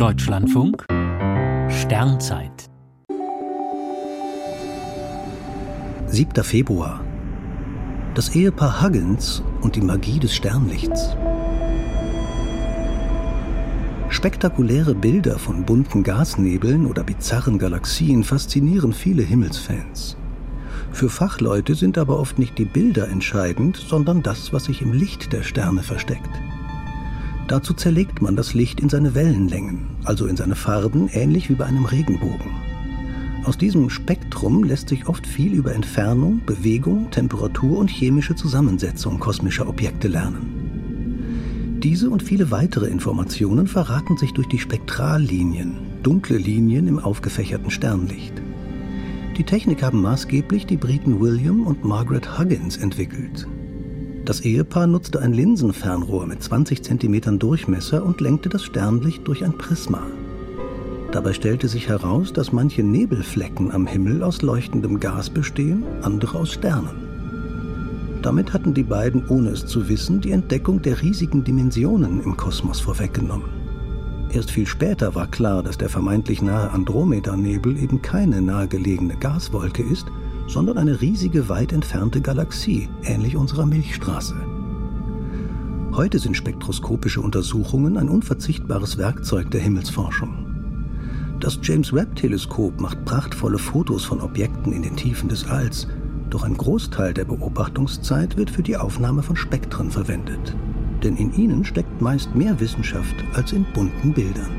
Deutschlandfunk Sternzeit 7. Februar Das Ehepaar Huggins und die Magie des Sternlichts. Spektakuläre Bilder von bunten Gasnebeln oder bizarren Galaxien faszinieren viele Himmelsfans. Für Fachleute sind aber oft nicht die Bilder entscheidend, sondern das, was sich im Licht der Sterne versteckt. Dazu zerlegt man das Licht in seine Wellenlängen, also in seine Farben, ähnlich wie bei einem Regenbogen. Aus diesem Spektrum lässt sich oft viel über Entfernung, Bewegung, Temperatur und chemische Zusammensetzung kosmischer Objekte lernen. Diese und viele weitere Informationen verraten sich durch die Spektrallinien, dunkle Linien im aufgefächerten Sternlicht. Die Technik haben maßgeblich die Briten William und Margaret Huggins entwickelt. Das Ehepaar nutzte ein Linsenfernrohr mit 20 cm Durchmesser und lenkte das Sternlicht durch ein Prisma. Dabei stellte sich heraus, dass manche Nebelflecken am Himmel aus leuchtendem Gas bestehen, andere aus Sternen. Damit hatten die beiden, ohne es zu wissen, die Entdeckung der riesigen Dimensionen im Kosmos vorweggenommen. Erst viel später war klar, dass der vermeintlich nahe Andromeda-Nebel eben keine nahegelegene Gaswolke ist, sondern eine riesige, weit entfernte Galaxie, ähnlich unserer Milchstraße. Heute sind spektroskopische Untersuchungen ein unverzichtbares Werkzeug der Himmelsforschung. Das James Webb-Teleskop macht prachtvolle Fotos von Objekten in den Tiefen des Alls, doch ein Großteil der Beobachtungszeit wird für die Aufnahme von Spektren verwendet denn in ihnen steckt meist mehr Wissenschaft als in bunten Bildern.